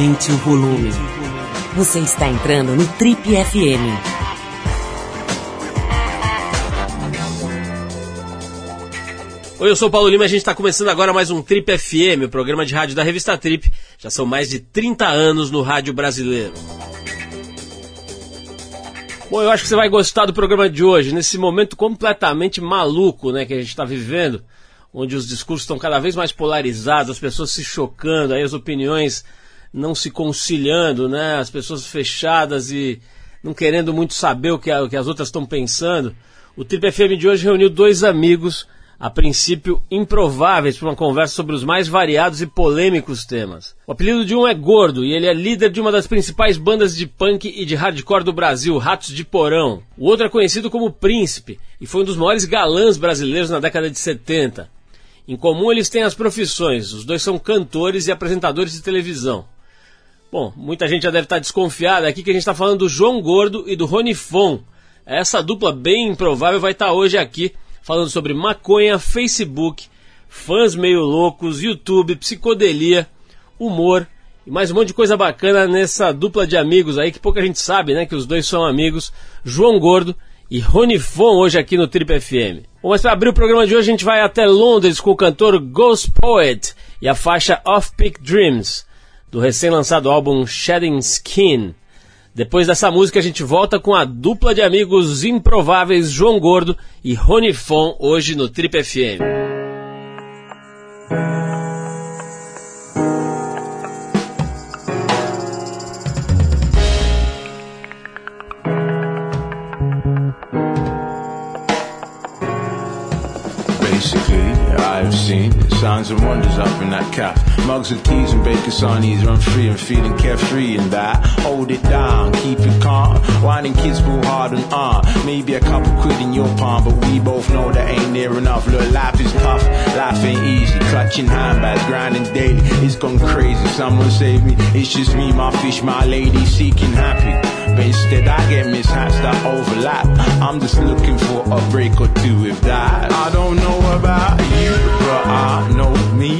Aumente o volume. Você está entrando no Trip FM. Oi, eu sou o Paulo Lima e a gente está começando agora mais um Trip FM, o programa de rádio da revista Trip. Já são mais de 30 anos no rádio brasileiro. Bom, eu acho que você vai gostar do programa de hoje, nesse momento completamente maluco né, que a gente está vivendo, onde os discursos estão cada vez mais polarizados, as pessoas se chocando, aí as opiniões não se conciliando, né? As pessoas fechadas e não querendo muito saber o que, a, o que as outras estão pensando. O Trip FM de hoje reuniu dois amigos, a princípio improváveis, para uma conversa sobre os mais variados e polêmicos temas. O apelido de um é Gordo e ele é líder de uma das principais bandas de punk e de hardcore do Brasil, Ratos de Porão. O outro é conhecido como Príncipe e foi um dos maiores galãs brasileiros na década de 70. Em comum eles têm as profissões, os dois são cantores e apresentadores de televisão. Bom, muita gente já deve estar desconfiada aqui que a gente está falando do João Gordo e do Rony Fon. Essa dupla bem improvável vai estar hoje aqui falando sobre maconha, Facebook, fãs meio loucos, YouTube, psicodelia, humor e mais um monte de coisa bacana nessa dupla de amigos aí que pouca gente sabe, né? Que os dois são amigos, João Gordo e Rony Fon hoje aqui no Trip FM. Bom, mas para abrir o programa de hoje a gente vai até Londres com o cantor Ghost Poet e a faixa Off Peak Dreams do recém-lançado álbum Shedding Skin. Depois dessa música a gente volta com a dupla de amigos improváveis João Gordo e Rony Fon hoje no Trip FM. I've seen signs and wonders up in that calf. Mugs and teas and bacon sarnies run free and feeling carefree in that. Hold it down, keep it calm. Whining kids pull hard and on. Maybe a couple quid in your palm, but we both know that ain't near enough. Look, life is tough, life ain't easy. Clutching handbags, grinding daily. It's gone crazy, someone save me. It's just me, my fish, my lady, seeking happy. But instead I get mishaps that overlap. I'm just looking for a break or two if that. I don't know about you, but I know me.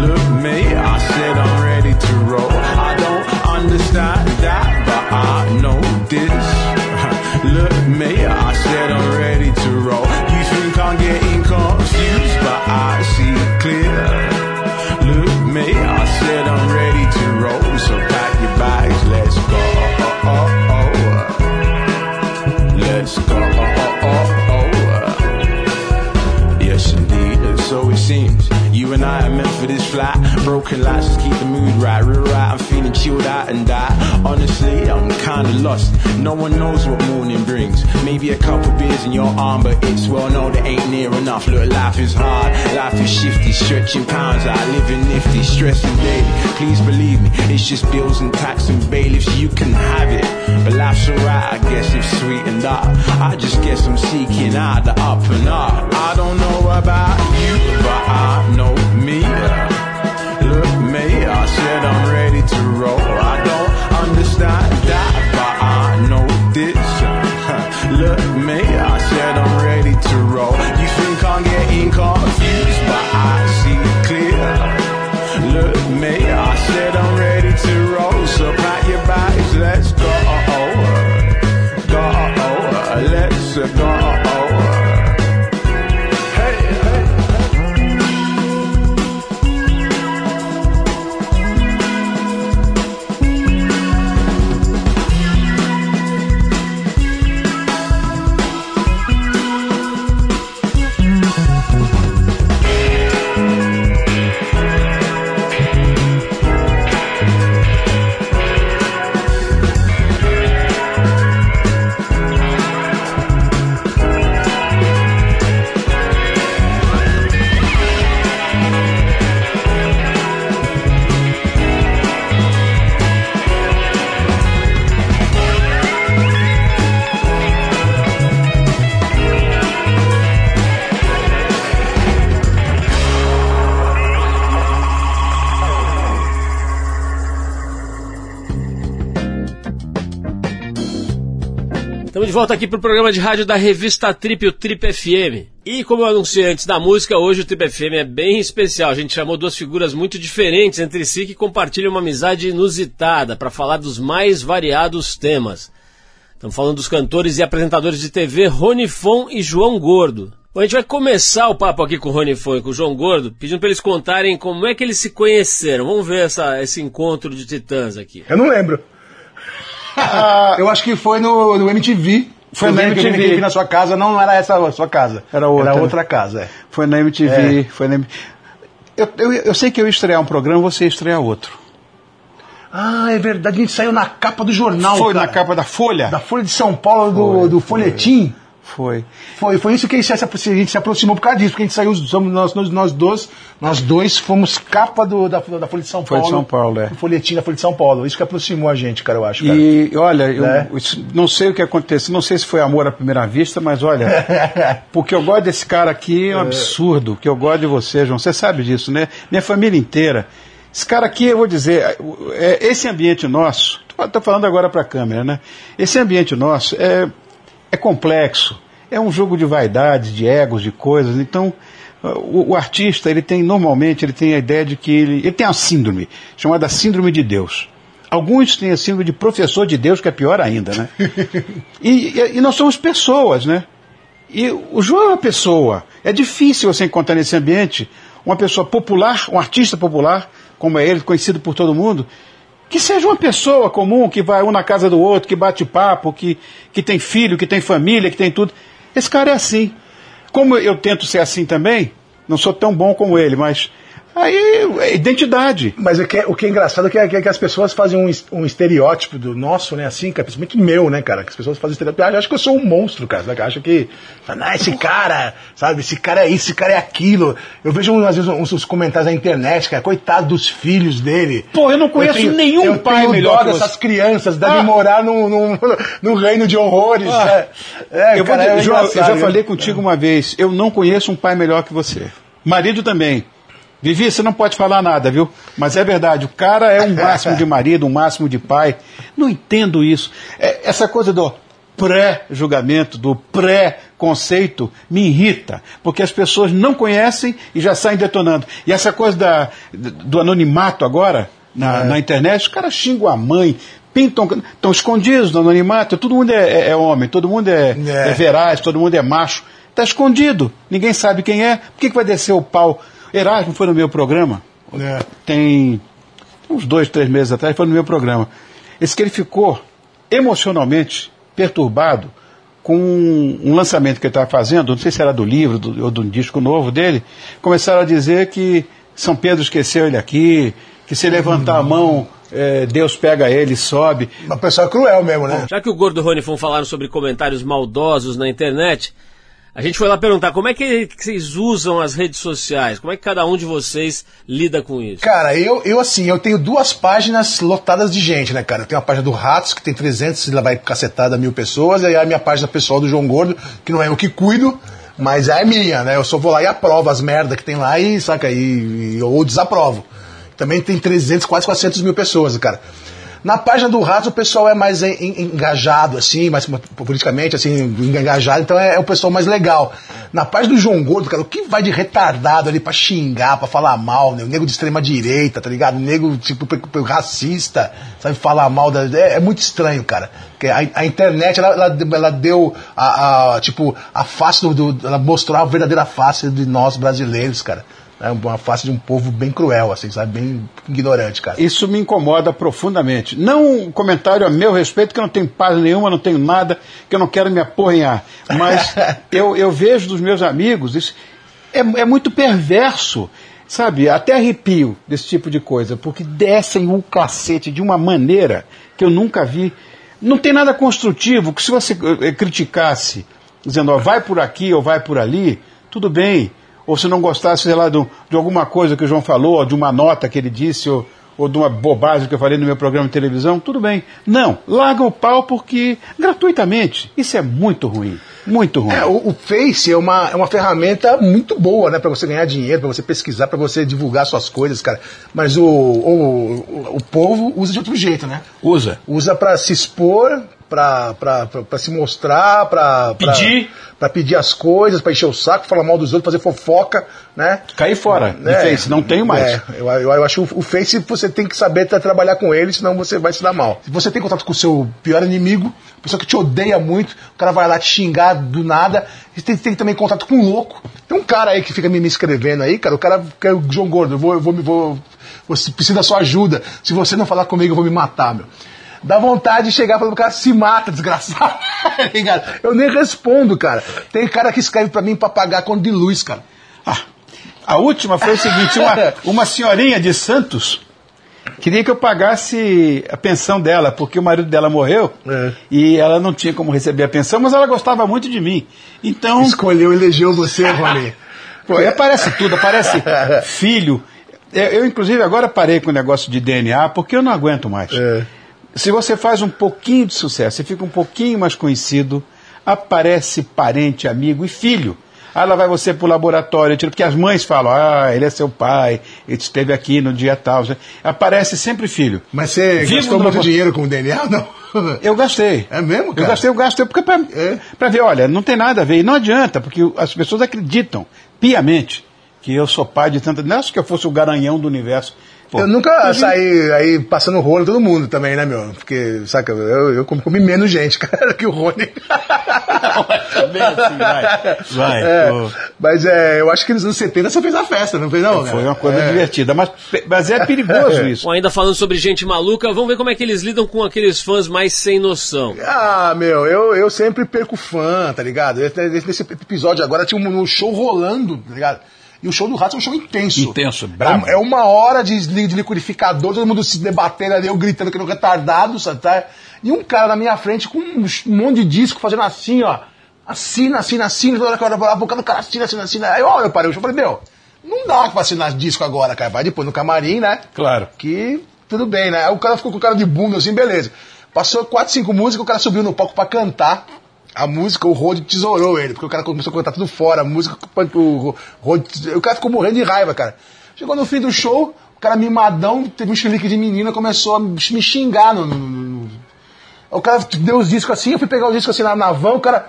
Look me, I said I'm ready to roll. I don't understand that, but I know this. Look me, I said I'm ready to roll. You think I'm getting confused, but I see clear. For this flat. Broken lights just keep the mood right. Real right, I'm feeling chilled out and that. Honestly, I'm kinda lost. No one knows what morning brings. Maybe a couple beers in your arm, but it's well known that ain't near enough. Look, life is hard, life is shifty, stretching pounds out, living nifty, stressing daily. Please believe me, it's just bills and tax and bailiffs. You can have it, but life's alright, I guess if sweetened up. I just guess I'm seeking out the up and up. I don't know about you, but I know me. Look me, I said I'm ready to roll. I don't understand that, but I know this. Look me, I said I'm ready to roll. You think I'm getting confused, but de volta aqui para o programa de rádio da revista Trip, o Trip FM. E como eu anunciei antes da música, hoje o Trip FM é bem especial. A gente chamou duas figuras muito diferentes entre si que compartilham uma amizade inusitada para falar dos mais variados temas. Estamos falando dos cantores e apresentadores de TV Rony Fon e João Gordo. Bom, a gente vai começar o papo aqui com o Rony Fon e com o João Gordo, pedindo para eles contarem como é que eles se conheceram. Vamos ver essa, esse encontro de titãs aqui. Eu não lembro. Eu acho que foi no, no MTV. Foi na que eu MTV. aqui na sua casa, não era essa a sua casa. Era outra. Era outra casa, é. Foi na MTV. É. Foi na... eu, eu, eu sei que eu ia estrear um programa, você ia estrear outro. Ah, é verdade, a gente saiu na capa do jornal. Foi cara. na capa da Folha? Da Folha de São Paulo, do, Foi, do folhetim. Foi. Foi, foi isso que a gente, se, aproximou por causa disso, porque a gente saiu, somos nós, nós, nós dois, nós dois fomos capa do, da, da Folha de São Folha Paulo. de São Paulo, é. Folhetim da Folha de São Paulo. Isso que aproximou a gente, cara, eu acho. Cara. E olha, eu Né? isso- não sei o que aconteceu, não sei se foi amor à primeira vista, mas olha, porque eu gosto desse cara aqui é um absurdo, que eu gosto de você, João, você sabe disso, né? Minha família inteira. Esse cara aqui, eu vou dizer, é, esse ambiente nosso, estou falando agora para a câmera, né? Esse ambiente nosso é, é complexo, é um jogo de vaidades, de egos, de coisas, então o, o artista, ele tem, normalmente, ele tem a ideia de que ele, ele tem uma síndrome, chamada síndrome de Deus. Alguns têm a síndrome de professor de Deus, que é pior ainda, né? e, e- e nós somos pessoas, né? E o João é uma pessoa. É difícil você encontrar nesse ambiente uma pessoa popular, um artista popular, como é ele, conhecido por todo mundo, que seja uma pessoa comum, que vai um na casa do outro, que bate papo, que, que tem filho, que tem família, que tem tudo. Esse cara é assim. Como eu tento ser assim também, não sou tão bom como ele, mas aí é identidade. Mas o que, é, o que é engraçado é que, é que as pessoas fazem um, um estereótipo do nosso, né? Assim, cara, principalmente meu, né, cara? Que as pessoas fazem estereótipo. Ah, Acham que eu sou um monstro, cara. Sabe? Acham que. Ah, esse cara, sabe? Esse cara é isso, esse cara é aquilo. Eu vejo às vezes uns, uns comentários na internet, cara. Coitado dos filhos dele. Pô, eu não conheço tenho- nenhum eu pai tenho melhor dó dessas crianças, devem Ah. morar num, num, num reino de horrores. Ah. É, é, eu, vou cara, dizer, é eu engraçado, já né? falei contigo uma vez, eu não conheço um pai melhor que você. Marido também. Vivi, você não pode falar nada, viu? Mas é verdade, o cara é um máximo de marido, um máximo de pai. Não entendo isso. É, essa coisa do pré-julgamento, do pré-conceito, me irrita, porque as pessoas não conhecem e já saem detonando. E essa coisa da, do anonimato agora, na, na internet, os caras xingam a mãe, pintam, estão escondidos no anonimato, todo mundo é, é- é homem, todo mundo é, É. é veraz, todo mundo é macho. Está escondido, ninguém sabe quem é. Por que, que vai descer o pau? Erasmo foi no meu programa, É. tem uns dois, três meses atrás, foi no meu programa. Esse que ele ficou emocionalmente perturbado com um, lançamento que ele estava fazendo, não sei se era do livro do- ou do disco novo dele, começaram a dizer que São Pedro esqueceu ele aqui, que se levantar a mão, eh, Deus pega ele e sobe. Uma pessoa cruel mesmo, né? Já que o Gordo e o Rony falaram sobre comentários maldosos na internet, a gente foi lá perguntar como é que vocês usam as redes sociais, como é que cada um de vocês lida com isso. Cara, eu, eu assim, eu tenho duas páginas lotadas de gente, né, cara? Eu tenho a página do Ratos, que tem 300, lá vai cacetada mil pessoas, e aí a minha página pessoal do João Gordo, que não é eu que cuido, mas é minha, né? Eu só vou lá e aprovo as merdas que tem lá e, saca, e, e- ou desaprovo. Também tem 300, quase 400 mil pessoas, cara. Na página do Ratos o pessoal é mais en- en- engajado, assim, mais politicamente, assim, engajado, então é, é o pessoal mais legal. Na página do João Gordo, cara, o que vai de retardado ali pra xingar, pra falar mal, né? O nego de extrema direita, tá ligado? O nego, tipo, racista, sabe, falar mal da. É, é muito estranho, cara. A, a internet, ela, ela, ela deu a, a, tipo, a face do, do. Ela mostrou a verdadeira face de nós brasileiros, cara. É uma face de um povo bem cruel, assim, sabe? Bem ignorante, cara. Isso me incomoda profundamente. Não um comentário a meu respeito, que eu não tenho paz nenhuma, não tenho nada, que eu não quero me aporrinhar. Mas eu, eu vejo dos meus amigos, isso é, é muito perverso. Sabe, até arrepio desse tipo de coisa, porque descem o cacete de uma maneira que eu nunca vi. Não tem nada construtivo, que se você eh, criticasse, dizendo, ó, vai por aqui ou vai por ali, tudo bem. Ou se não gostasse, sei lá, do- de alguma coisa que o João falou, ou de uma nota que ele disse, ou, ou de uma bobagem que eu falei no meu programa de televisão, tudo bem. Não, larga o pau porque, gratuitamente, isso é muito ruim, muito ruim. É, o, o Face é uma, é uma ferramenta muito boa, né? Pra você ganhar dinheiro, pra você pesquisar, pra você divulgar suas coisas, cara. Mas o, o, o, o povo usa de outro jeito, né? Usa. Usa pra se expor, pra, pra, pra, pra se mostrar, pra, pra- Pedir. pra pedir as coisas, pra encher o saco, falar mal dos outros, fazer fofoca, né? Cair fora É, Face, não tenho mais. É, eu, eu, eu acho que o, o Face você tem que saber tra- trabalhar com ele, senão você vai se dar mal. Se você tem contato com o seu pior inimigo, pessoa que te odeia muito, o cara vai lá te xingar do nada, você tem, tem também contato com um louco. Tem um cara aí que fica me, me escrevendo aí, cara, o cara que é o João Gordo, eu vou, eu vou, me- vou, você precisa da sua ajuda. Se você não falar comigo, eu vou me matar, meu. Dá vontade de chegar e falar pro cara, se mata, desgraçado. Tá eu nem respondo, cara. Tem cara que escreve pra mim pra pagar conta de luz, cara. Ah, a última foi o seguinte: uma, uma senhorinha de Santos queria que eu pagasse a pensão dela, porque o marido dela morreu É. e ela não tinha como receber a pensão, mas ela gostava muito de mim. Então, Escolheu, elegeu você, Rony. pô, aparece tudo, aparece filho. Eu, eu, inclusive, agora parei com o negócio de DNA, porque eu não aguento mais. É. Se você faz um pouquinho de sucesso, você fica um pouquinho mais conhecido, aparece parente, amigo e filho. Aí lá vai você pro laboratório, tira- porque as mães falam, ah, ele é seu pai, ele esteve aqui no dia tal. Aparece sempre filho. Mas você Vivo gastou muito laboratório. dinheiro com o DNA ou não? Eu gastei. É mesmo, Eu cara? gastei, eu gastei, porque pra, É. ver, olha, não tem nada a ver. E não adianta, porque as pessoas acreditam piamente que eu sou pai de tanta. Não acho que eu fosse o garanhão do universo. Pô, Eu nunca saí aí passando rolo em todo mundo também, né, meu? Porque, saca, eu, eu comi, menos gente, cara, que o Rony. Bem assim, vai. Vai, É, pô. mas é, eu acho que nos anos 70 você fez a festa, não fez não? Foi cara? uma coisa É. divertida, mas, mas é perigoso isso. Bom, ainda falando sobre gente maluca, vamos ver como é que eles lidam com aqueles fãs mais sem noção. Ah, meu, eu, eu sempre perco fã, tá ligado? Esse- Nesse episódio agora tinha um, um show rolando, tá ligado? E o show do Rato é um show intenso. Intenso. É, é uma hora de, de liquidificador, todo mundo se debatendo ali, eu gritando que não retardado, sabe? tá? E um cara na minha frente com um monte de disco fazendo assim, ó. Assina, assina, assina, toda hora que eu olhava a boca do cara, assina, assina, assina. Aí, ó, eu parei o show e falei, meu, não dá pra assinar disco agora, cara. Vai depois no camarim, né? Claro. que tudo bem, né? Aí o cara ficou com cara de bunda assim, beleza. Passou quatro, cinco músicas, o cara subiu no palco pra cantar. A música, o Rod tesourou ele, porque o cara começou a cantar tudo fora, a música, o Rod, o cara ficou morrendo de raiva, cara. Chegou no fim do show, o cara mimadão, teve um chilique de menina, começou a me xingar no, no- no- o cara deu os discos assim, eu fui pegar os discos assim na, van, o cara,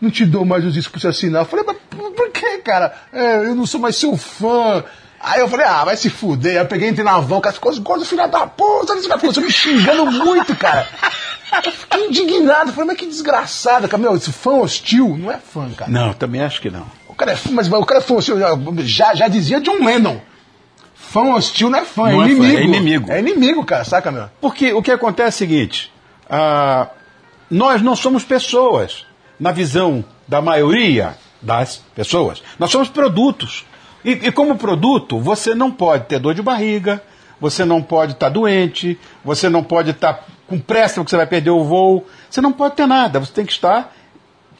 não te dou mais os discos pra você assinar. Eu falei, mas por, que, cara? É, eu não sou mais seu fã. Aí eu falei, ah, vai se fuder. Aí eu peguei, entrei na van, o cara ficou, gordo, filha da puta, esse cara me xingando muito, cara. Eu fiquei indignado, falei, mas que desgraçado, cara. Meu, esse fã hostil não é fã, cara. Não, também acho que não. O cara é fã, mas o cara é fã hostil, já, já dizia John Lennon. Fã hostil não é fã, Não é é fã, inimigo. é inimigo. É inimigo, cara, saca, meu? Porque o que acontece é o seguinte: ah, nós não somos pessoas, na visão da maioria das pessoas. Nós somos produtos. E, e como produto, você não pode ter dor de barriga, você não pode estar doente, você não pode estar com pressa porque você vai perder o voo, você não pode ter nada, você tem que estar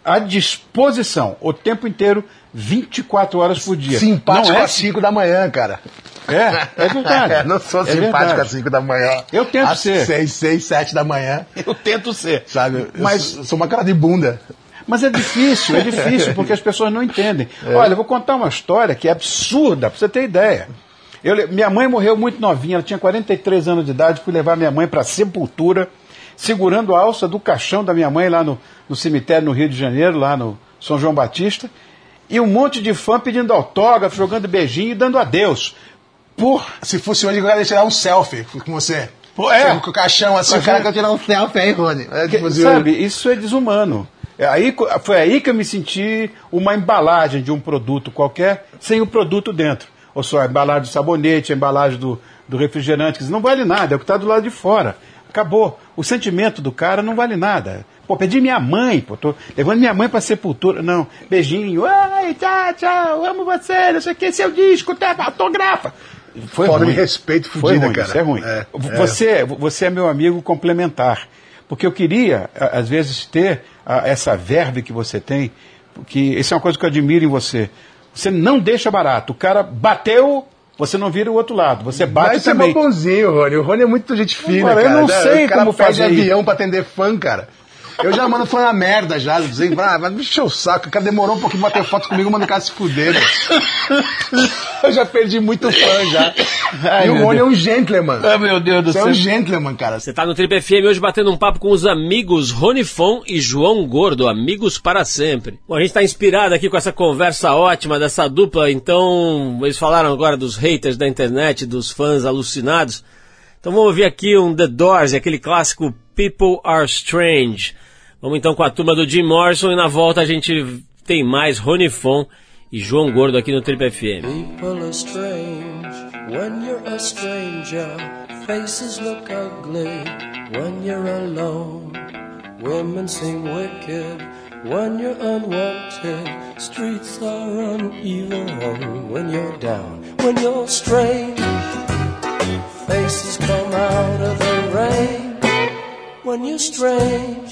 à disposição o tempo inteiro, 24 horas por dia. Simpático não é, às 5 da manhã, cara. É, é verdade. não sou É simpático verdade. às 5 da manhã. Eu tento às ser. 6, 6, 7 da manhã. Eu tento ser. Sabe? Mas sou, sou uma cara de bunda. Mas é difícil, é difícil, porque as pessoas não entendem. Olha, eu vou contar uma história que é absurda, pra você ter ideia. Eu minha mãe morreu muito novinha, ela tinha 43 anos de idade, fui levar minha mãe para sepultura, segurando a alça do caixão da minha mãe lá no, no cemitério no Rio de Janeiro, lá no São João Batista, e um monte de fã pedindo autógrafo, jogando beijinho e dando adeus. Por Se fosse hoje, eu queria tirar um selfie com você. Pô, é. Com o caixão assim, o cara quer tirar um selfie aí, Rony. É, Que- tipo assim, sabe, isso é desumano. É aí, foi aí que eu me senti uma embalagem de um produto qualquer sem o produto dentro. Ou só a embalagem do sabonete, a embalagem do, do refrigerante, que não vale nada, é o que está do lado de fora. Acabou. O sentimento do cara não vale nada. Pô, pedi minha mãe, pô, tô levando minha mãe pra sepultura. Não, beijinho, ai, tchau, tchau, amo você, não sei o que, seu disco, tá, autografa. Foi de ruim. respeito Foi fudida, ruim, cara. Isso é ruim. É, você, você é meu amigo complementar. Porque eu queria, às vezes, ter essa verve que você tem, porque isso é uma coisa que eu admiro em você. Você não deixa barato. O cara bateu, você não vira o outro lado. Você bate Mas você é também. bonzinho, Rony. O Rony é muito gente fina, Agora, eu cara. não sei cara como pede fazer avião pra atender fã, cara. Eu já mando falando a merda já, dizendo, ah, vai o saco. O cara demorou um pouquinho pra bater foto comigo, manda o cara se fuder. velho. Eu já perdi muito fã já. Ai, e o meu Rony é um gentleman. Ah, meu Deus do Você é céu. um gentleman, cara. Você tá no Trip FM hoje batendo um papo com os amigos Rony Fon e João Gordo, amigos para sempre. Bom, a gente tá inspirado aqui com essa conversa ótima dessa dupla, então eles falaram agora dos haters da internet, dos fãs alucinados. Então vamos ouvir aqui um The Doors, aquele clássico People Are Strange. Vamos então com a turma do Jim Morrison e na volta a gente tem mais Rony Fon e João Gordo aqui no Trip FM. People are strange when you're a stranger. Faces look ugly when you're alone. Women seem wicked when you're unwanted. Streets are uneven when you're down. When you're strange, faces come out of the rain. When you're strange,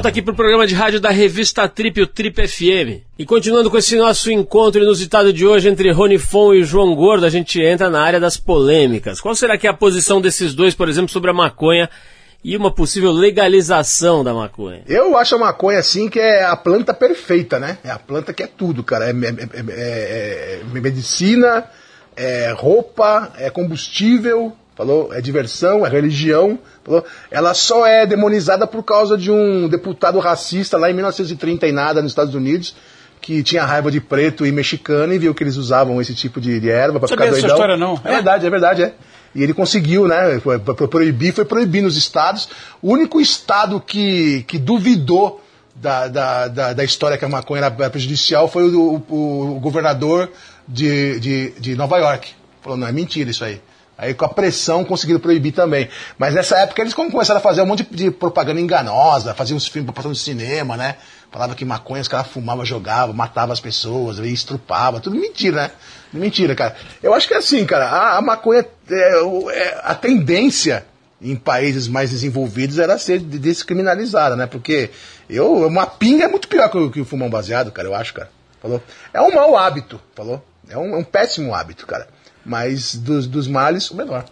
Volta aqui para o programa de rádio da revista Trip, o Trip FM. E continuando com esse nosso encontro inusitado de hoje entre Rony Fon e João Gordo, a gente entra na área das polêmicas. Qual será que é a posição desses dois, por exemplo, sobre a maconha e uma possível legalização da maconha? Eu acho a maconha assim que é a planta perfeita, né? É a planta que é tudo, cara. É, é- é- é- é medicina, é roupa, é combustível, falou? É diversão, é religião, falou? Ela só é demonizada por causa de um deputado racista lá em 1930 e nada nos Estados Unidos que tinha raiva de preto e mexicano e viu que eles usavam esse tipo de, de erva para ficar doidão. história, não. É verdade, é verdade, é. E ele conseguiu, né? Foi, foi proibir, foi proibir nos estados. O único estado que, que duvidou da, da, da, da história que a maconha era prejudicial foi o, o, o governador de, de, de Nova York. Falou, não, é mentira isso aí. Aí com a pressão conseguiram proibir também. Mas nessa época eles começaram a fazer um monte de, propaganda enganosa, faziam uns filmes passando no cinema, né? Falava que maconha os caras fumavam, jogavam, matavam as pessoas, e estrupavam, tudo mentira, né? Mentira, cara. Eu acho que é assim, cara, a, a maconha, é, é, a tendência em países mais desenvolvidos era ser de- descriminalizada, né? Porque eu, uma pinga é muito pior que, que fumar um baseado, cara, eu acho, cara. Falou? É um mau hábito, falou? É um, é um péssimo hábito, cara. Mas dos, dos males, o menor.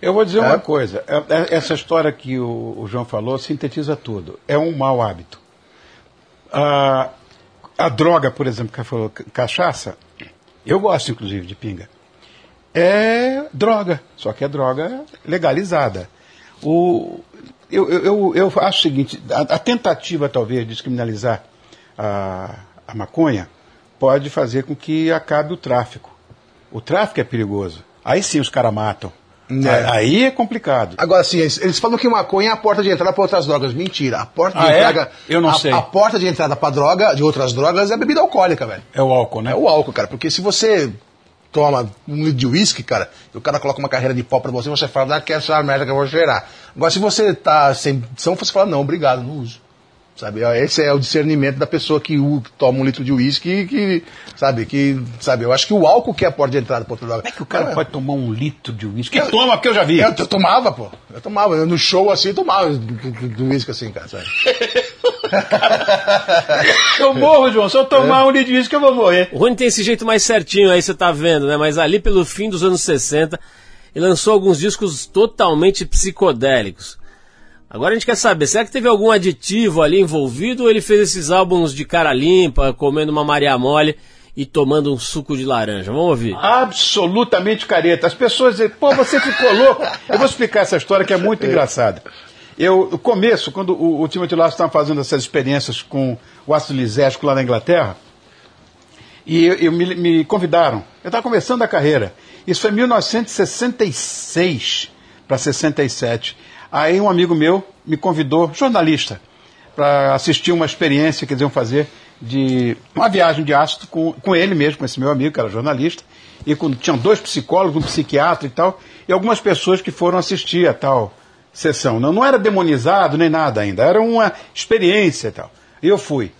Eu vou dizer É? uma coisa. é- é- Essa história que o, o João falou sintetiza tudo. É um mau hábito. A, a droga, por exemplo, que ele falou, ca- cachaça, eu gosto inclusive de pinga. É droga, só que é droga legalizada. O, eu, eu, eu, eu acho o seguinte: a, a tentativa, talvez, de descriminalizar a, a maconha pode fazer com que acabe o tráfico. O tráfico é perigoso. Aí sim os caras matam. É. Aí é complicado. Agora, assim, eles, eles falam que maconha é a porta de entrada para outras drogas. Mentira. A porta de Ah, é? entrada. Eu não a, sei. A porta de entrada para droga, de outras drogas, é a bebida alcoólica, velho. É o álcool, né? É o álcool, cara. Porque se você toma um litro de uísque, cara, e o cara coloca uma carreira de pó pra você, você fala, ah, quer essa merda que eu vou cheirar. Agora, se você tá sem são, você fala, não, obrigado, não uso. Sabe, esse é o discernimento da pessoa que, toma um litro de uísque e que, sabe, que, sabe, eu acho que o álcool que é a porta de entrada pra outra droga. Como é que o cara É. pode tomar um litro de uísque? Que toma, porque eu já vi. Eu, eu tomava, pô. Eu tomava. Eu, no show assim, eu tomava do, uísque assim, cara, sabe? Eu morro, João. Se eu tomar um litro de uísque, eu vou morrer. O Rony tem esse jeito mais certinho aí, você tá vendo, né? Mas ali pelo fim dos anos 60, ele lançou alguns discos totalmente psicodélicos. Agora a gente quer saber, será que teve algum aditivo ali envolvido ou ele fez esses álbuns de cara limpa, comendo uma Maria Mole e tomando um suco de laranja? Vamos ouvir. Absolutamente careta. As pessoas dizem, pô, você ficou louco. Eu vou explicar essa história que é muito engraçada. Eu, no começo, quando o, o Timothy Lasso estava fazendo essas experiências com o ácido lisérgico lá na Inglaterra, e eu, eu me, me convidaram. Eu estava começando a carreira. Isso foi em 1966 para 67. Aí um amigo meu me convidou, jornalista, para assistir uma experiência que eles iam fazer de uma viagem de ácido com, com ele mesmo, com esse meu amigo, que era jornalista, e com, tinham dois psicólogos, um psiquiatra e tal, e algumas pessoas que foram assistir a tal sessão. Não, não era demonizado nem nada ainda, era uma experiência e tal. E eu fui.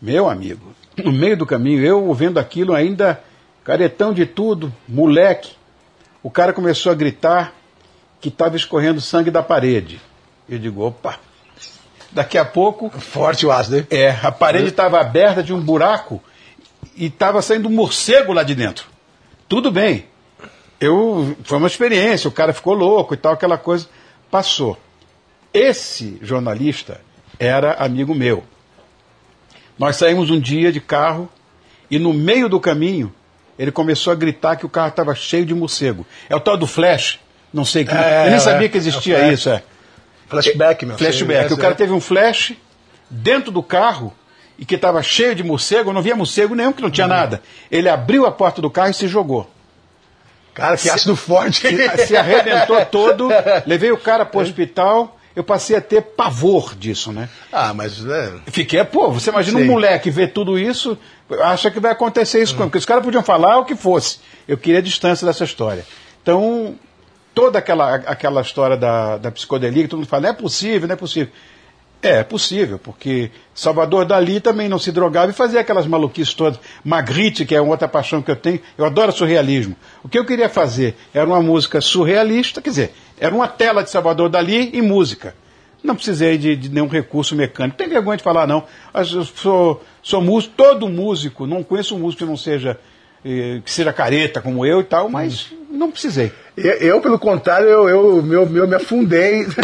Meu amigo, no meio do caminho, eu vendo aquilo ainda, caretão de tudo, moleque, o cara começou a gritar que estava escorrendo sangue da parede. Eu digo, opa. Daqui a pouco, Forte o ácido, hein? é, a parede estava aberta de um buraco e estava saindo um morcego lá de dentro. Tudo bem. Eu, foi uma experiência, o cara ficou louco e tal, aquela coisa. Passou. Esse jornalista era amigo meu. Nós saímos um dia de carro e no meio do caminho ele começou a gritar que o carro estava cheio de morcego. É o tal do flash. Não sei que. É, eu nem é, sabia que é o existia flash. isso. É. Flashback, meu. Flashback. Você- O cara teve um flash dentro do carro e que estava cheio de morcego, eu não via morcego nenhum, que não tinha nada. Ele abriu a porta do carro e se jogou. Cara, que ácido forte. Se arrebentou todo, levei o cara para o hospital, eu passei a ter pavor disso, né? Ah, mas. É, Fiquei, pô, você imagina um Sim. moleque ver tudo isso, acha que vai acontecer isso com ele, porque os caras podiam falar o que fosse. Eu queria a distância dessa história. Então, toda aquela, aquela história da, da psicodelia, que todo mundo fala, não é possível, não é possível. É, é possível, porque Salvador Dali também não se drogava e fazia aquelas maluquices todas. Magritte, que é uma outra paixão que eu tenho, eu adoro surrealismo. O que eu queria fazer era uma música surrealista, quer dizer, era uma tela de Salvador Dali e música. Não precisei de, de nenhum recurso mecânico. Tem vergonha de falar, não. Eu sou, sou músico, todo músico, não conheço um músico que não seja, eh, que seja careta como eu e tal, mas não precisei. Eu, pelo contrário, eu, eu, meu, meu, me afundei.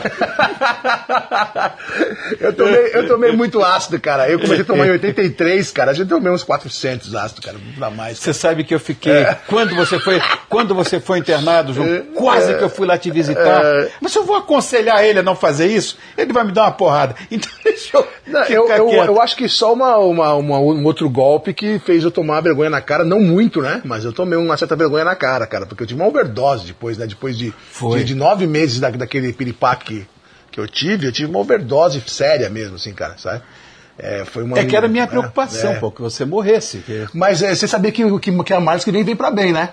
eu, tomei, eu tomei muito ácido, cara. Eu comecei a tomar em 83, cara. A gente tomei uns 400 ácido, cara. Dá mais. Você sabe que eu fiquei. Quando você foi, quando você foi internado, João, quase que eu fui lá te visitar. Mas se eu vou aconselhar ele a não fazer isso, ele vai me dar uma porrada. Então deixa eu. Não, eu, eu, eu acho que só uma, uma, uma- um outro golpe que fez eu tomar vergonha na cara, não muito, né? Mas eu tomei uma certa vergonha na cara, cara, porque eu tive uma overdose depois, né? Depois de, de, de nove meses da, daquele piripaque que, eu tive, eu tive uma overdose séria mesmo, assim, cara, sabe? É, foi uma, É que era a minha preocupação, é. pô, que você morresse. que- Mas é, você sabia que, que, que a Marcos que vem, vem pra bem, né?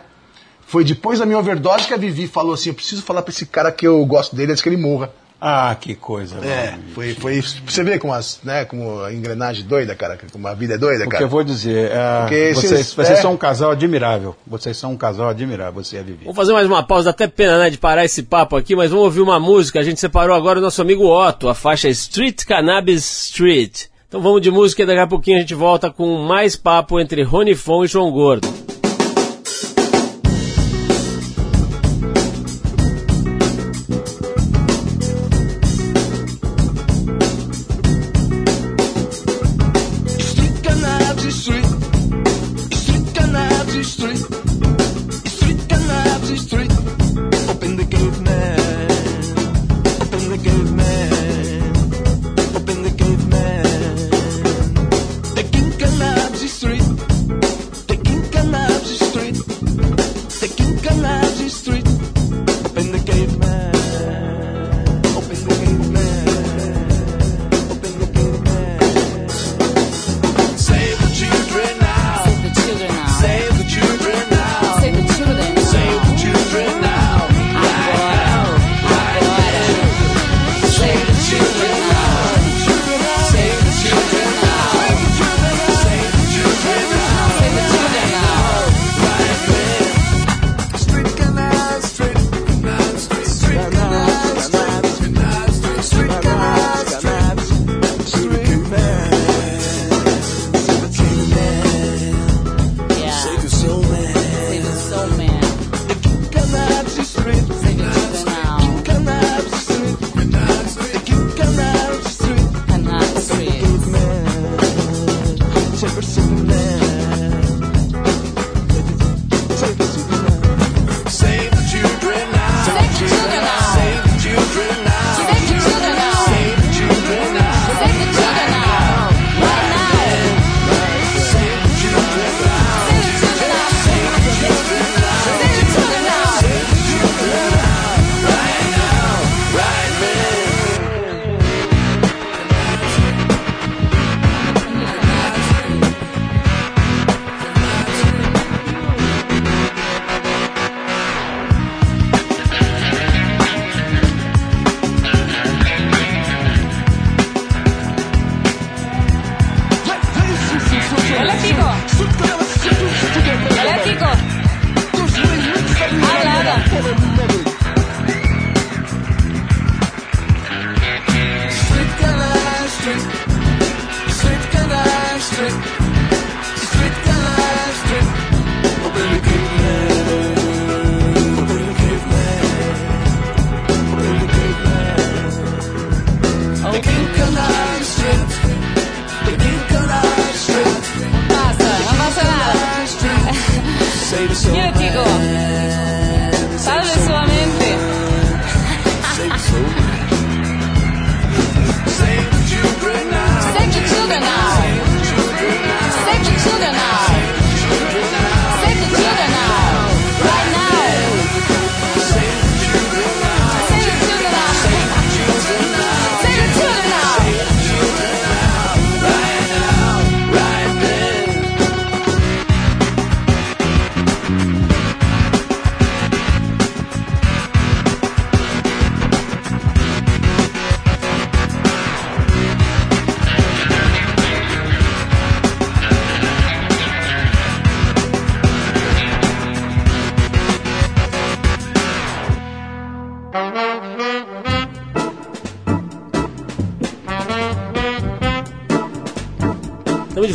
Foi depois da minha overdose que a Vivi falou assim: eu preciso falar pra esse cara que eu gosto dele antes que ele morra. Ah, que coisa. É, mano. foi, foi isso. Você vê como, as, né, como a engrenagem doida, cara, como a vida é doida, O que cara. eu vou dizer, é, Porque vocês, esses- vocês é. são um casal admirável. Vocês são um casal admirável, você a Vivi. Vamos fazer mais uma pausa, dá até pena, né, de parar esse papo aqui, mas vamos ouvir uma música. A gente separou agora o nosso amigo Otto, a faixa Street Cannabis Street. Então vamos de música e daqui a pouquinho a gente volta com mais papo entre Rony Fon e João Gordo.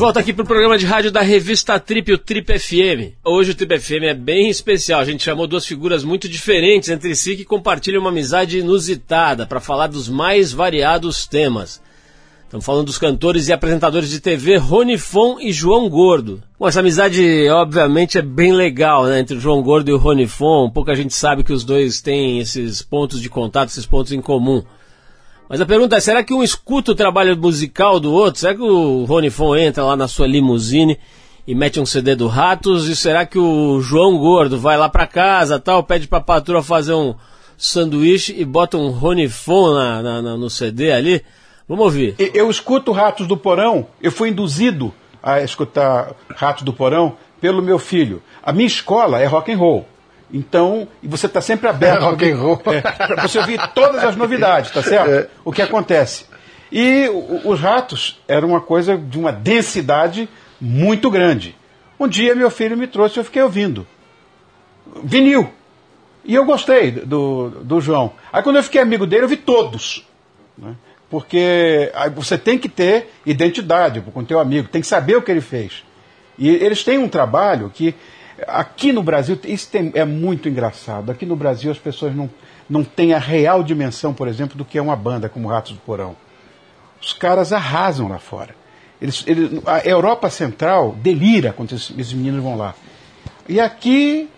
Volta aqui pro programa de rádio da revista Trip, o Trip FM. Hoje o Trip FM é bem especial. A gente chamou duas figuras muito diferentes entre si que compartilham uma amizade inusitada para falar dos mais variados temas. Estamos falando dos cantores e apresentadores de TV Rony Fon e João Gordo. Bom, essa amizade, obviamente, é bem legal, né? Entre o João Gordo e o Rony Fon. Pouca gente sabe que os dois têm esses pontos de contato, esses pontos em comum. Mas a pergunta é, será que um escuta o trabalho musical do outro? Será que o Rony Fon entra lá na sua limusine e mete um CD do Ratos? E será que o João Gordo vai lá pra casa, tal, pede pra patroa fazer um sanduíche e bota um Rony Fon na, na- na- no CD ali? Vamos ouvir. Eu escuto Ratos do Porão, eu fui induzido a escutar Ratos do Porão pelo meu filho. A minha escola é rock and roll. Então, e você está sempre aberto. É pra você ouvir todas as novidades, tá certo? É. O que acontece. E o- os ratos eram uma coisa de uma densidade muito grande. Um dia meu filho me trouxe e eu fiquei ouvindo. Vinil. E eu gostei do, do João. Aí quando eu fiquei amigo dele, eu vi todos. né? Porque você tem que ter identidade com o teu amigo, tem que saber o que ele fez. E eles têm um trabalho que aqui no Brasil, isso tem- é muito engraçado. Aqui no Brasil as pessoas não, não têm a real dimensão, por exemplo, do que é uma banda como Ratos do Porão. Os caras arrasam lá fora. Eles, eles- a Europa Central delira quando esses, esses meninos vão lá. E aqui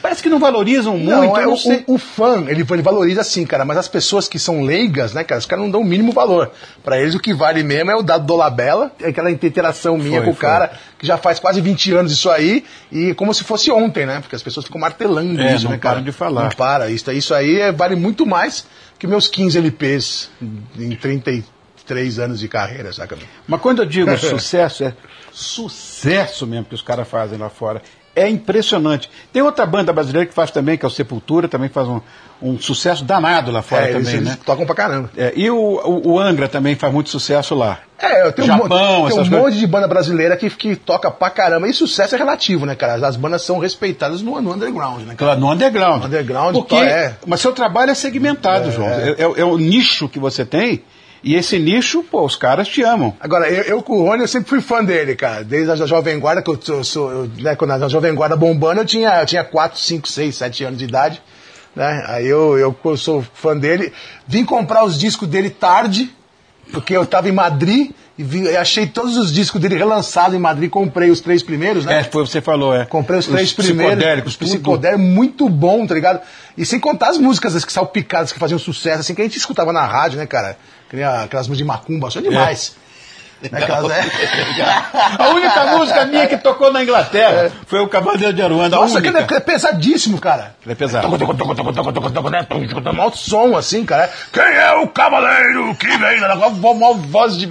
parece que não valorizam muito. Não, é, não o, o- fã, ele, ele valoriza sim, cara, mas as pessoas que são leigas, né, cara, os caras não dão o mínimo valor. Pra eles o que vale mesmo é o dado do Labela, é aquela interação minha Foi, com o foi. cara, que já faz quase 20 anos isso aí, e como se fosse ontem, né? Porque as pessoas ficam martelando É, isso, não né, cara? param de falar. Não para, isso, isso aí é- vale muito mais que meus 15 LPs em 33 anos de carreira, saca? Mas quando eu digo sucesso, é sucesso mesmo que os caras fazem lá fora. É impressionante. Tem outra banda brasileira que faz também, que é o Sepultura, também faz um, um sucesso danado lá fora É, também, eles né? tocam pra caramba. É, e o, o, o Angra também faz muito sucesso lá. É, Japão, um, monte, tem um monte de banda brasileira que, que toca pra caramba. E sucesso é relativo, né, cara? As bandas são respeitadas no, no underground, né, cara? Claro, no underground. Underground, Porque, é. Mas seu trabalho é segmentado, João. É, é- é o nicho que você tem, e esse nicho, pô, os caras te amam. Agora, eu, eu com o Rony, eu sempre fui fã dele, cara. Desde a Jovem Guarda, que eu sou, sou- eu, né, quando a Jovem Guarda bombando, eu tinha, eu tinha 4, 5, 6, 7 anos de idade. Né? Aí eu, eu, eu sou fã dele. Vim comprar os discos dele tarde, porque eu tava em Madrid e vi- achei todos os discos dele relançados em Madrid. Comprei os três primeiros, né? É, foi o que você falou, é. Comprei os três primeiros. Psicodélicos, os tudo. psicodélicos, muito bom, tá ligado? E sem contar as músicas as que salpicadas, que faziam sucesso, assim, que a gente escutava na rádio, né, cara? Aquelas músicas de macumba, só demais. Né, aquelas, é. A única música minha que tocou na Inglaterra foi o Cavaleiro de Aruanda. Nossa, aquele é, é pesadíssimo, cara. Ele é pesado. Mal som, assim, cara. Quem é o cavaleiro que vem? Mal voz de.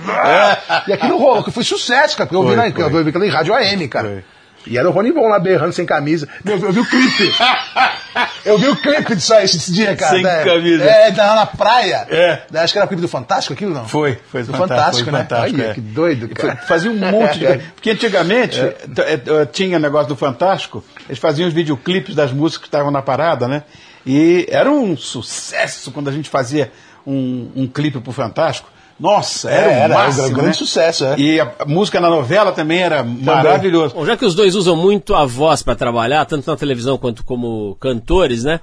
E aquilo rolou, que foi sucesso, cara. Porque na, eu vi aquilo em rádio AM, cara. Foi. E era o Rony Von lá berrando sem camisa. Meu, eu vi o clipe. eu vi o clipe disso aí esse dia, cara. Sem né? camisa. É, tá lá na praia. É. Né, Acho que era o clipe do Fantástico aquilo, não? Foi, foi do fantástico, foi né? fantástico, Olha, é. que doido, cara. Fazia um monte de. Porque antigamente t- eh, tinha negócio do Fantástico, eles faziam os videoclipes das músicas que estavam na parada, né? E era um sucesso quando a gente fazia um, um clipe pro Fantástico. Nossa, era, É, um era, era um máximo, grande né? sucesso, é. E a, música na novela também era maravilhoso. Bom, já que os dois usam muito a voz para trabalhar, tanto na televisão quanto como cantores, né?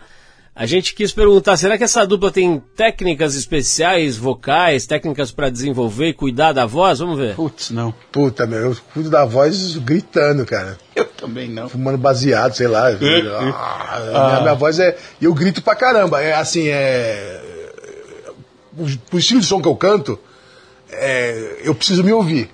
A gente quis perguntar, será que essa dupla tem técnicas especiais, vocais, técnicas para desenvolver e cuidar da voz? Vamos ver. Putz, não. Puta, meu, eu cuido da voz gritando, cara. Eu também não. Fumando baseado, sei lá. Ah, minha, minha voz é. E eu grito pra caramba. É assim, é. O, o estilo de som que eu canto, é, eu preciso me ouvir.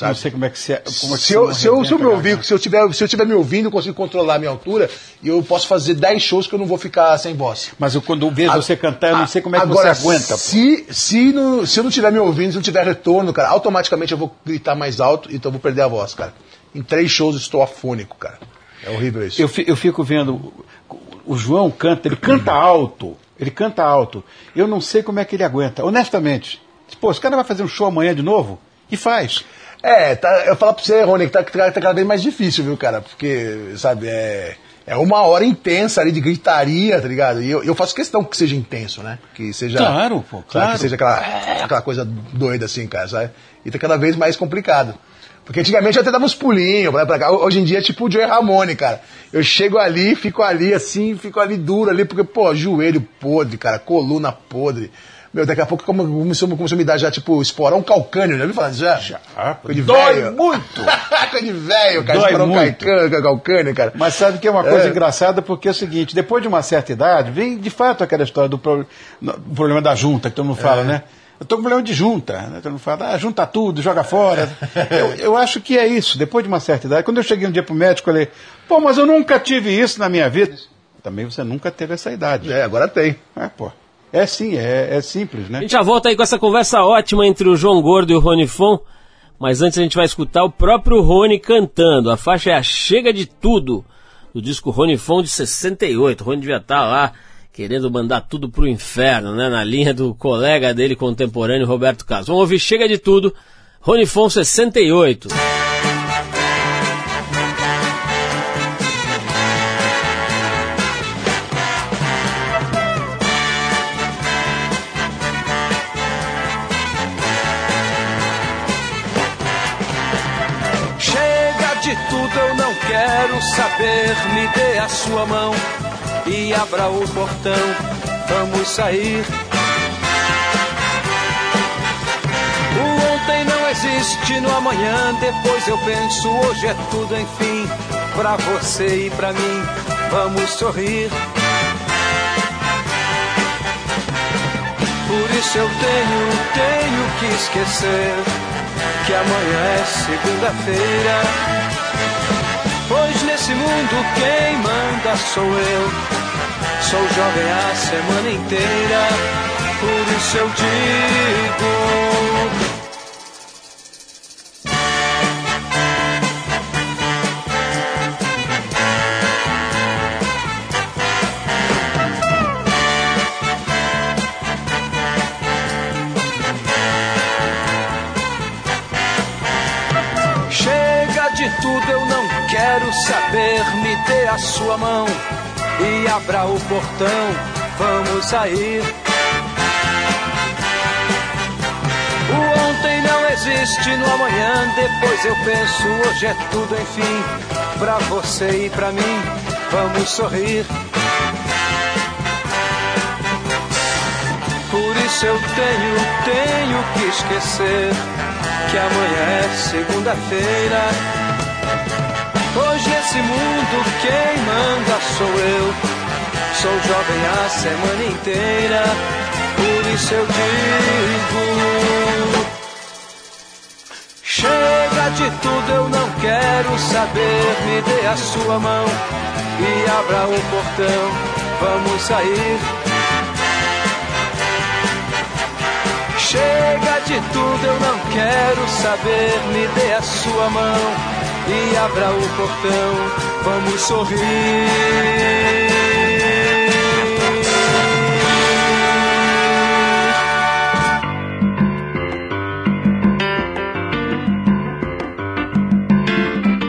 Não sei como é que se. É que Se eu, se, eu, se eu me a ouvir, se eu tiver, se eu tiver me ouvindo, eu consigo controlar a minha altura e eu posso fazer 10 shows que eu não vou ficar sem voz. Mas eu, quando eu vejo você cantar, eu não sei como é que Agora, você aguenta. pô. Se, se, não, se eu não estiver me ouvindo, se não tiver retorno, cara, automaticamente eu vou gritar mais alto, então eu vou perder a voz, cara. Em três shows eu estou afônico, cara. É horrível isso. Eu, eu fico vendo. O João canta, ele canta alto. Ele canta alto. Eu não sei como é que ele aguenta. Honestamente. Pô, esse cara vai fazer um show amanhã de novo? E faz. É, tá, eu falo pra você, Rony, que tá, tá, tá cada vez mais difícil, viu, cara? Porque, sabe, é, é uma hora intensa ali de gritaria, tá ligado? E eu, eu faço questão que seja intenso, né? Que seja. Claro, pô, sabe, claro. Que seja aquela, aquela coisa doida assim, cara, sabe? E tá cada vez mais complicado. Porque antigamente eu até dava uns pulinhos pra pra cá. Hoje em dia é tipo o Joey Ramone, cara. Eu chego ali, fico ali assim, fico ali duro ali, porque, pô, joelho podre, cara, coluna podre. Meu, daqui a pouco começou, começou a me dar já, tipo, esporar um calcânio, já viu falar já? Já. Coisa de Dói velho. muito. Coisa de velho, cara, Dói um muito. calcânio, calcânio, cara. Mas sabe que é uma coisa É. engraçada porque é o seguinte, depois de uma certa idade, vem de fato aquela história do pro- problema da junta, que todo mundo É. fala, né? Eu tô com problema de junta, né? Todo mundo fala, ah, junta tudo, joga fora. eu, eu acho que é isso, depois de uma certa idade. Quando eu cheguei um dia pro médico, eu falei, pô, mas eu nunca tive isso na minha vida. Também você nunca teve essa idade. É, agora tem. É, pô. É sim, é, é simples, A né? gente já volta aí com essa conversa ótima entre o João Gordo e o Rony Fon. Mas antes a gente vai escutar o próprio Rony cantando. A faixa é a Chega de Tudo, do disco Rony Fon de 68. O Rony devia estar lá querendo mandar tudo pro inferno, né? Na linha do colega dele contemporâneo, Roberto Carlos. Vamos ouvir Chega de Tudo, Rony Fon 68. De tudo, eu não quero saber. Me dê a sua mão e abra o portão. Vamos sair. O ontem não existe no amanhã. Depois eu penso, hoje é tudo, enfim. Pra você e pra mim, vamos sorrir. Por isso eu tenho, tenho que esquecer que amanhã é segunda-feira. Nesse mundo quem manda sou eu. Sou jovem a semana inteira, por isso eu digo. A sua mão e abra o portão. Vamos sair. O ontem não existe no amanhã. Depois eu penso, hoje é tudo, enfim. Pra você e pra mim, vamos sorrir. Por isso eu tenho, tenho que esquecer que amanhã é segunda-feira. Nesse mundo quem manda sou eu. Sou jovem a semana inteira. Por isso eu digo. Chega de tudo, eu não quero saber. Me dê a sua mão e abra o portão. Vamos sair. Chega de tudo, eu não quero saber. Me dê a sua mão e abra o portão. Vamos sorrir.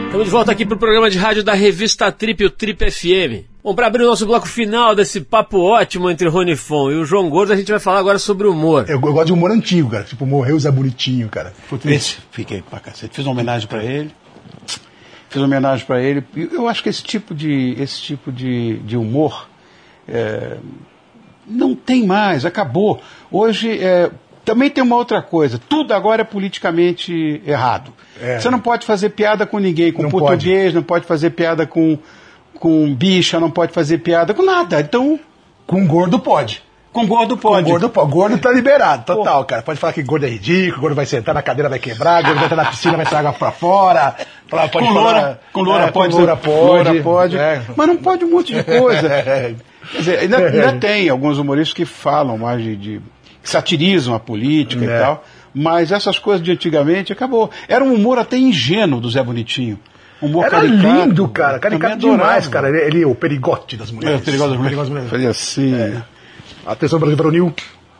Estamos de volta aqui pro programa de rádio da revista Trip, o Trip FM. Bom, para abrir o nosso bloco final desse papo ótimo entre Rony Fon e o João Gordo, a gente vai falar agora sobre humor. Eu, eu gosto de humor antigo, cara. Tipo, morreu o Zé Bonitinho, cara. Puta, Esse, fiquei pra cacete. Fiz uma homenagem pra ele. Fiz homenagem pra ele. Eu acho que esse tipo de, esse tipo de, de humor É, não tem mais, acabou. Hoje é, também tem uma outra coisa, tudo agora é politicamente errado. É. Você não pode fazer piada com ninguém, com Não português, não pode fazer piada com, com bicha, não pode fazer piada com nada. Então, Com gordo pode. com gordo pode. Com gordo pode. Gordo tá liberado, total, cara. Pode falar que gordo é ridículo, gordo vai sentar na cadeira, vai quebrar, gordo vai entrar na piscina, vai sair água pra fora. Pode com falar- loura, com loura É, pode. Com loura pode. loura pode. É. Mas não pode um monte de coisa. É. Quer dizer, ainda, ainda tem alguns humoristas que falam mais de. de que satirizam a política É. e tal. Mas essas coisas de antigamente acabou. Era um humor até ingênuo do Zé Bonitinho. Humor Era caricato. lindo, cara. Caricato demais, cara. Ele, ele, o perigote das É, mulheres. o perigoso das mulheres. Das Fazia assim. Atenção, Brasil Varonil.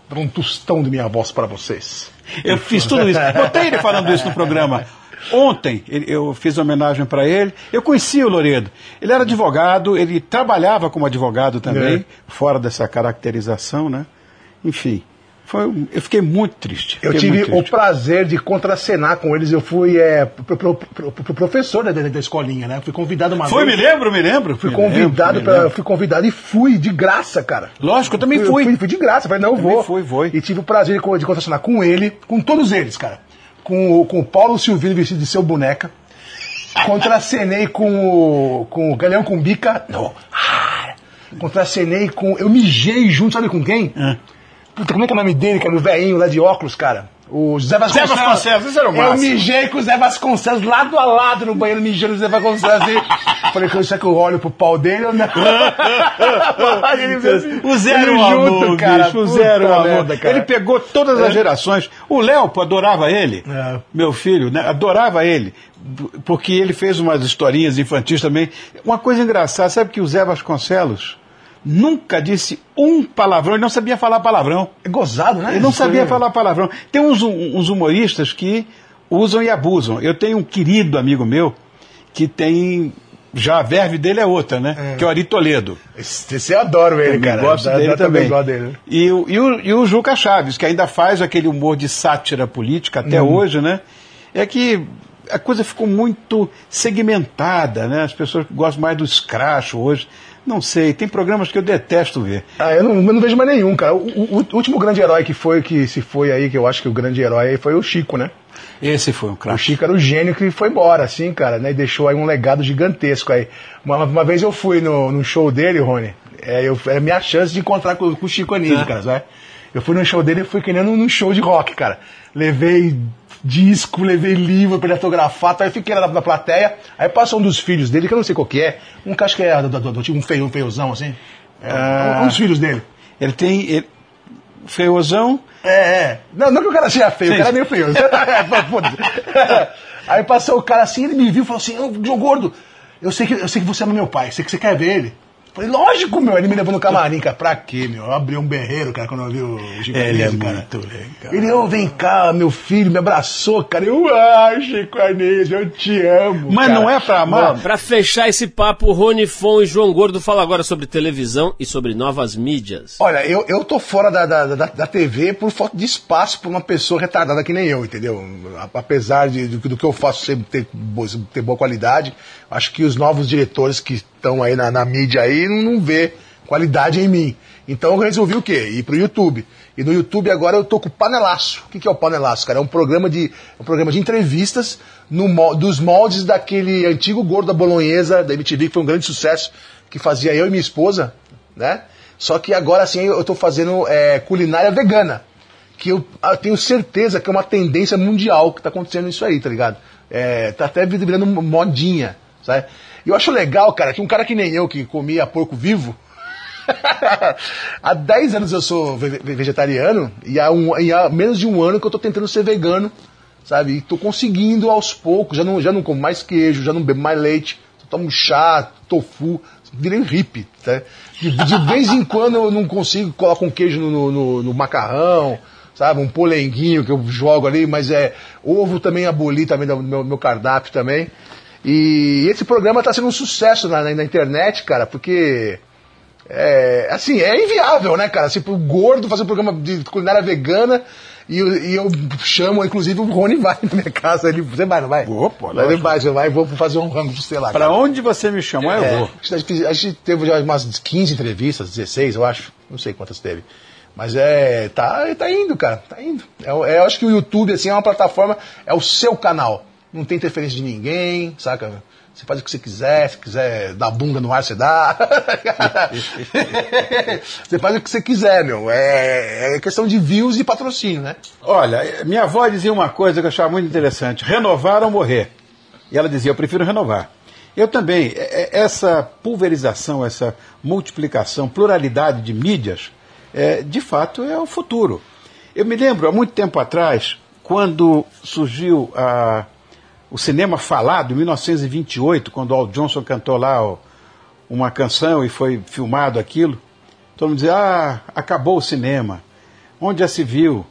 Dá um tostão de minha voz para vocês. Eu fiz tudo isso. Botei ele falando isso no programa. Ontem ele- eu fiz homenagem para ele. Eu conhecia o Loredo. Ele era advogado, ele trabalhava como advogado também, É. fora dessa caracterização, né? Enfim, foi, eu fiquei muito triste. Eu fiquei tive muito o triste. prazer de contracenar com eles. Eu fui é, pro, pro- pro- pro professor da, da, da escolinha, né? Fui convidado uma Foi, me vez. lembro, me lembro. Fui Me lembro, convidado, me pra, lembro. fui convidado e fui de graça, cara. Lógico, eu também Eu fui. Fui, fui de graça, falei, não, eu vou. fui, fui. E tive o prazer de, de contracenar com ele, com todos eles, cara. Com, o- com o Paulo Silvino vestido de seu boneca. Contracenei com o, com o Galeão com Bica. Não. Ah, Contracenei com. Eu mijei junto, sabe com quem? Ah. Puta, como é que é o nome dele, cara? O velhinho lá de óculos, cara. O Zé Vasconcelos. Zé Vasconcelos, esse era o Eu máximo. mijei com o Zé Vasconcelos lado a lado no banheiro, mijando o Zé Vasconcelos. Assim. Falei, será que eu olho pro pau dele ou não? Assim, O Zé era um junto, amor, cara. bicho, o Zé era amor. cara. Ele pegou todas as gerações. O Léo adorava ele, É. meu filho, né? adorava ele, porque ele fez umas historinhas infantis também. Uma coisa engraçada, sabe que o Zé Vasconcelos nunca disse um palavrão, ele não sabia falar palavrão. É gozado, né? Ele não sabia falar palavrão. Tem uns, uns humoristas que usam e abusam. Eu tenho um querido amigo meu que tem. Já a verve dele é outra, né? Que é o Ari Toledo. Eu adoro ele, Também cara. gosto dele dá também. gosto dele. E, o, e, o, e o Juca Chaves, que ainda faz aquele humor de sátira política até Uhum. hoje, né? É que a coisa ficou muito segmentada, né? As pessoas gostam mais do escracho hoje. Não sei, tem programas que eu detesto ver. Ah, eu não, eu não vejo mais nenhum, cara. O, o- o último grande herói que foi, que se foi aí, que eu acho que o grande herói aí foi o Chico, né? Esse foi um O craque. Chico era o gênio que foi embora, assim, cara, né? E deixou aí um legado gigantesco aí. Uma, uma vez eu fui no, no show dele, Rony, é, eu, é a minha chance de encontrar com, com o Chico Anísio, Tá. cara, sabe? Eu fui no show dele e fui querendo num show de rock, cara. Levei disco, levei livro pra ele autografar, tá? aí fiquei lá na, na plateia, aí passou um dos filhos dele, que eu não sei qual que é, um que acho que é do, do, do, tipo um feio, um feiozão, assim. É, Ah. um dos filhos dele. Ele tem. Ele, feiozão. É, é. Não, não que o cara seja feio, Sim. o cara é meio feio. Aí passou o cara assim, ele me viu e falou assim, ô João Gordo, eu sei, que, eu sei que você ama meu pai, sei que você quer ver ele. Falei, lógico, meu. Ele me levou no camarim, cara. Pra quê, meu? Eu abri um berreiro, cara, quando eu vi o Chico Ele é Anísio, cara. muito legal. Ele, ô, vem cá, meu filho, me abraçou, cara. Eu, ah, Chico Anísio, eu te amo. Mas cara. não é pra amar? Pra fechar esse papo, Rony Fon e João Gordo falam agora sobre televisão e sobre novas mídias. Olha, eu, eu tô fora da, da, da, da TV por falta de espaço pra uma pessoa retardada que nem eu, entendeu? Apesar de, do, do que eu faço sempre ter, ter boa qualidade, acho que os novos diretores que estão aí na, na mídia aí não, vê qualidade em mim. Então eu resolvi o quê? Ir pro YouTube. E no YouTube agora eu tô com o Panelaço. O que, que é o Panelaço, cara? É um programa de, um programa de entrevistas no, dos moldes daquele antigo gordo da bolonhesa da MTV, que foi um grande sucesso, que fazia eu e minha esposa, né? Só que agora assim eu estou fazendo é, culinária vegana. Que eu, ah, tenho certeza que é uma tendência mundial que está acontecendo isso aí, tá ligado? É, tá até virando modinha, sabe? E eu acho legal, cara, que um cara que nem eu, que comia porco vivo, há 10 anos eu sou ve- ve- vegetariano e há, um, e há menos de um ano que eu tô tentando ser vegano, sabe? E tô conseguindo aos poucos, já não, já não como mais queijo, já não bebo mais leite, tomo chá, tofu, virei hippie, tá? De, de vez em quando eu não consigo, coloco um queijo no, no- no- no macarrão, sabe? Um polenguinho que eu jogo ali, mas é ovo também aboli também do meu, meu cardápio também. E esse programa tá sendo um sucesso na, na- na internet, cara, porque é, assim, é inviável, né, cara? Assim, pro gordo fazer um programa de culinária vegana E, eu- e eu chamo, inclusive, o Rony vai na minha casa. Ele, você vai, não vai? Opa, Ele lógico. vai, você vai, vou fazer um rango de sei lá. Pra onde você me chamar, eu É, vou. a gente- a gente teve já umas 15 entrevistas, 16, eu acho. Não sei quantas teve. Mas é. Tá, tá indo, cara. Tá indo. É, é, eu acho que o YouTube, assim, é uma plataforma, é o seu canal. Não tem interferência de ninguém, saca? Você faz o que você quiser, se quiser dar bunda no ar, você dá. você faz o que você quiser, meu. É, é questão de views e patrocínio, né? Olha, minha avó dizia uma coisa que eu achava muito interessante: renovar ou morrer. E ela dizia: eu prefiro renovar. Eu também. É- é- Essa pulverização, essa multiplicação, pluralidade de mídias, é, de fato é o futuro. Eu me lembro, há muito tempo atrás, quando surgiu a- o cinema falado, em 1928, quando o Al Johnson cantou lá ó, uma canção e foi filmado aquilo. Todo mundo dizia: ah, acabou o cinema. Onde já se viu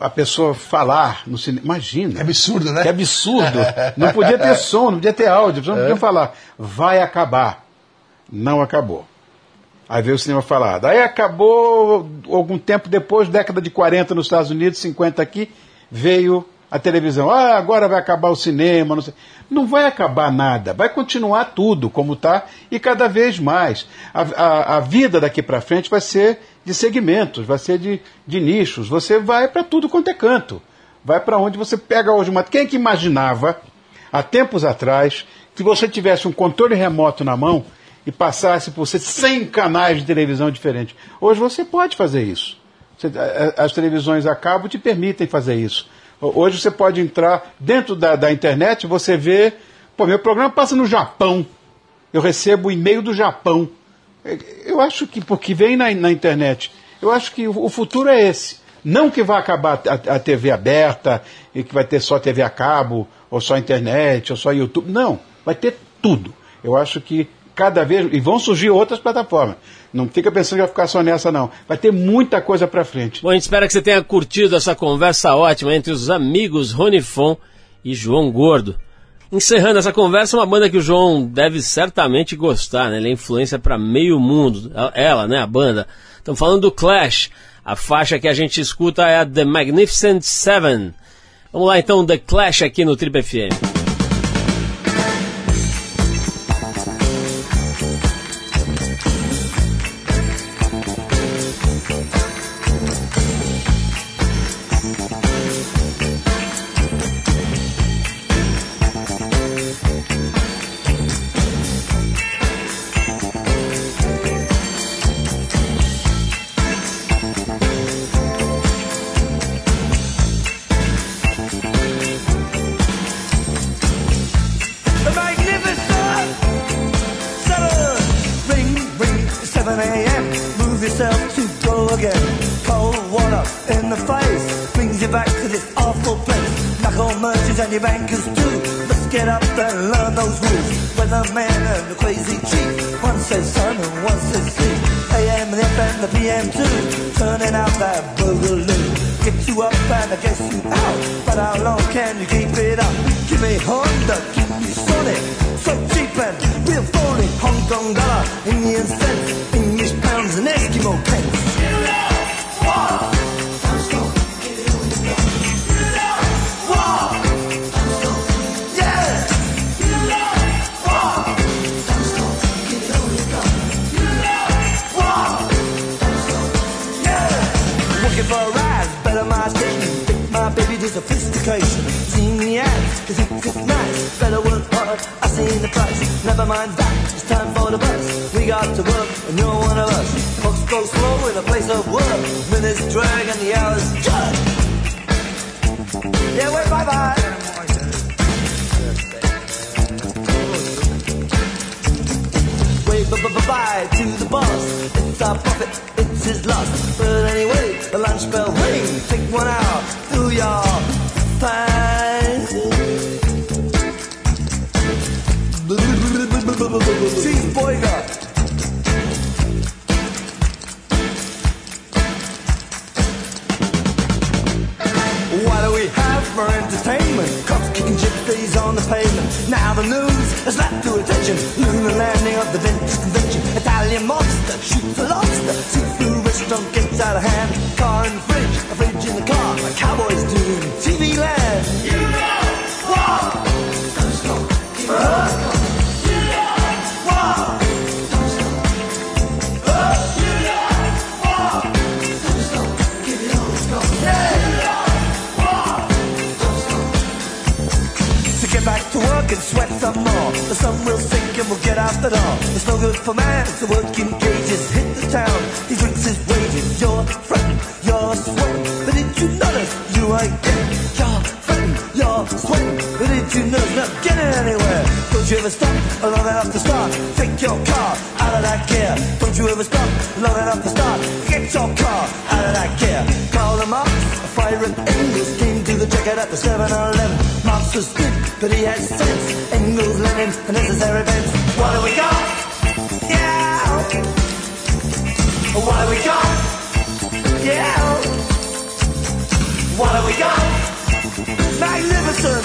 a pessoa falar no cinema? Imagina. Que absurdo, né? Que absurdo. Não podia ter som, não podia ter áudio, não podiam falar. Vai acabar. Não acabou. Aí veio o cinema falado. Aí acabou, algum tempo depois, década de 40 nos Estados Unidos, 50 aqui, veio a televisão. Ah, agora vai acabar o cinema. Não, sei. não vai acabar nada. Vai continuar tudo como está e cada vez mais. A, a, a vida daqui para frente vai ser de segmentos, vai ser de, de nichos. Você vai para tudo quanto é canto. Vai para onde você pega hoje uma. Quem é que imaginava, há tempos atrás, que você tivesse um controle remoto na mão e passasse por você 100 canais de televisão diferentes? Hoje você pode fazer isso. As televisões a cabo te permitem fazer isso. Ho- Hoje você pode entrar dentro da, da internet, você vê. Pô, meu programa passa no Japão. Eu recebo e-mail do Japão. É, Eu acho que, porque vem na, na internet, eu acho que o, o futuro é esse. Não que vai acabar a, a TV aberta e que vai ter só TV a cabo, ou só internet, ou só YouTube. Não, vai ter tudo. Eu acho que cada vez. E vão surgir outras plataformas. Não fica pensando que vai ficar só nessa, não. Vai ter muita coisa pra frente. Bom, a gente espera que você tenha curtido essa conversa ótima entre os amigos Rony Fon e João Gordo. Encerrando essa conversa, uma banda que o João deve certamente gostar, né? Ele é influência para meio mundo. Ela, né? A banda. Estamos falando do Clash. A faixa que a gente escuta é a The Magnificent Seven. Vamos lá então, The Clash aqui no Trip FM. Those rules. Weatherman and the crazy chief. One says sun and one says sea. AM and FM, the PM too. Turning out that boogaloo. Get you up and I guess you out. But how long can you keep it up? Give me Honda, keep me Sonic. So cheap and real phony. Hong Kong dollar, Indian cents, English pounds and Eskimo pence. Sophistication. Seen the ads, cause it is nice. Better work hard, I seen the price. Never mind that, it's time for the bus. We got to work, and you're one of us. Folks go slow in a place of work. Minutes drag and the hours judge. Yeah, wait, bye bye. Bye bye to the boss. It's our profit, it's his loss. But anyway, the lunch bell ring. Take one out, do your the Venice Convention. Italian monster shoots a lobster. Through restaurant gets out of hand. Out the door. It's no good for man to work in cages. Hit the town, he drinks his wages. You're fretting, you're sweating. But did you notice you ain't getting? You're fretting, you're sweating. But did you notice not getting anywhere? Don't you ever stop long enough to start? Take your car out of that gear. Don't you ever stop long enough to start? Get your car out of that gear. Call them up, a fire and Engels came to the checkout at the 7-Eleven. Marx was good, but he had sense. Engels, Lenin, and necessary events. What do we got? Yeah. What do we got? Yeah. What do we got? Magnificent.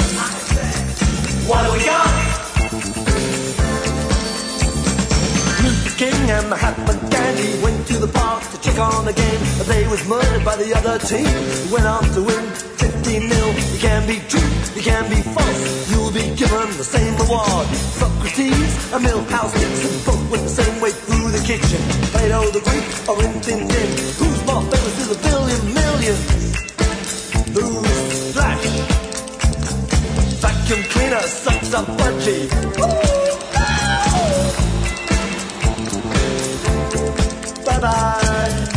What do we got? Luther King and Mahatma Gandhi went to the park to check on the game. But they was murdered by the other team. Went on to win 15 nil. You can be true, you can be false. You'll be given the same reward. Socrates, a Millhouse Nixon, both went the same way through the kitchen. Plato the Greek or Rin Tin Tin. Who's more famous to a billion? Who's Flash? Vacuum cleaner sucks up budgie. Bye bye.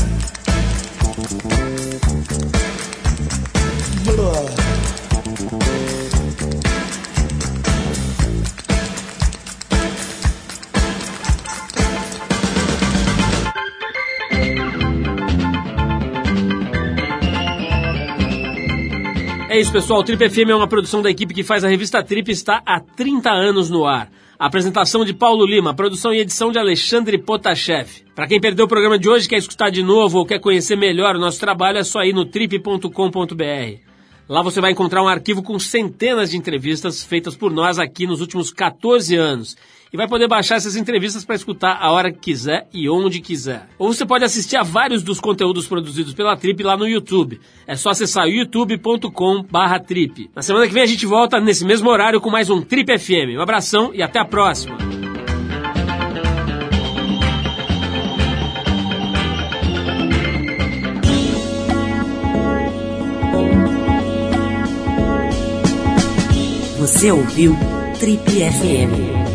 É isso, pessoal. Trip FM é uma produção da equipe que faz a revista Trip está há 30 anos no ar. Apresentação de Paulo Lima, produção e edição de Alexandre Potashev. Para quem perdeu o programa de hoje, quer escutar de novo ou quer conhecer melhor o nosso trabalho, é só ir no trip.com.br. Lá você vai encontrar um arquivo com centenas de entrevistas feitas por nós aqui nos últimos 14 anos. E vai poder baixar essas entrevistas para escutar a hora que quiser e onde quiser. Ou você pode assistir a vários dos conteúdos produzidos pela Trip lá no YouTube. É só acessar youtube.com/trip. Na semana que vem a gente volta nesse mesmo horário com mais um Trip FM. Um abração e até a próxima. Você ouviu Trip FM.